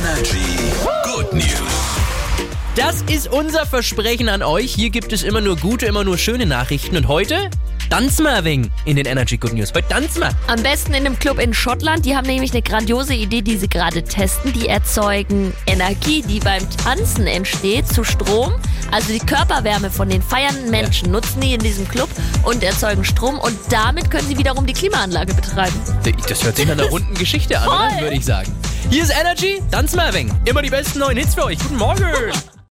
Energy Good News. Das ist unser Versprechen an euch. Hier gibt es immer nur gute, immer nur schöne Nachrichten. Und heute tanzen wir ein wenig in den Energy Good News. Heute tanzen wir. Am besten in einem Club in Schottland. Die haben nämlich eine grandiose Idee, die sie gerade testen. Die erzeugen Energie, die beim Tanzen entsteht, zu Strom. Also die Körperwärme von den feiernden Menschen nutzen die in diesem Club und erzeugen Strom. Und damit können sie wiederum die Klimaanlage betreiben. Das hört sich nach einer runden Geschichte an, würde ich sagen. Hier ist Energy, ein wenig. Immer die besten neuen Hits für euch. Guten Morgen.